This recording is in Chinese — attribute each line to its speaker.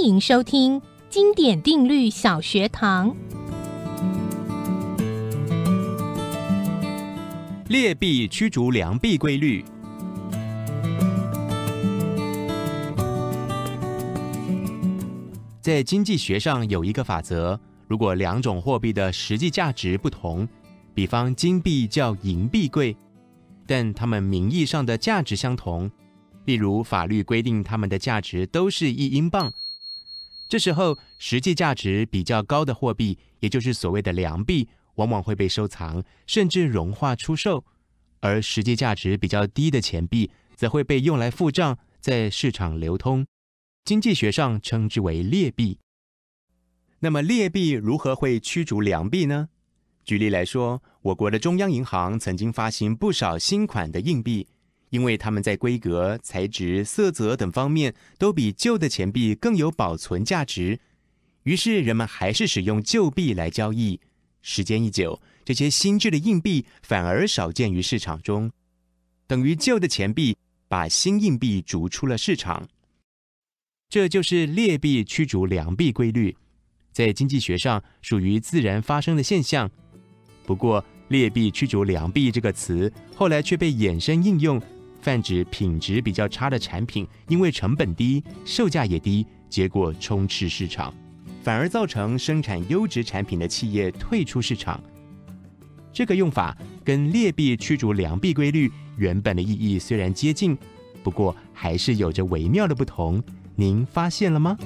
Speaker 1: 欢迎收听经典定律小学堂。
Speaker 2: 劣币驱逐良币规律。在经济学上有一个法则：如果两种货币的实际价值不同，比方金币较银币贵，但它们名义上的价值相同，例如法律规定它们的价值都是一英镑，这时候实际价值比较高的货币，也就是所谓的良币，往往会被收藏，甚至融化出售；而实际价值比较低的钱币，则会被用来付账，在市场流通。经济学上称之为劣币。那么劣币如何会驱逐良币呢？举例来说，我国的中央银行曾经发行不少新款的硬币，因为它们在规格、材质、色泽等方面都比旧的钱币更有保存价值，于是人们还是使用旧币来交易。时间一久，这些新制的硬币反而少见于市场中，等于旧的钱币把新硬币逐出了市场。这就是劣币驱逐良币规律，在经济学上属于自然发生的现象。不过，“劣币驱逐良币”这个词后来却被衍生应用，泛指品质比较差的产品，因为成本低、售价也低，结果充斥市场，反而造成生产优质产品的企业退出市场。这个用法跟“劣币驱逐良币”规律原本的意义虽然接近，不过还是有着微妙的不同。您发现了吗？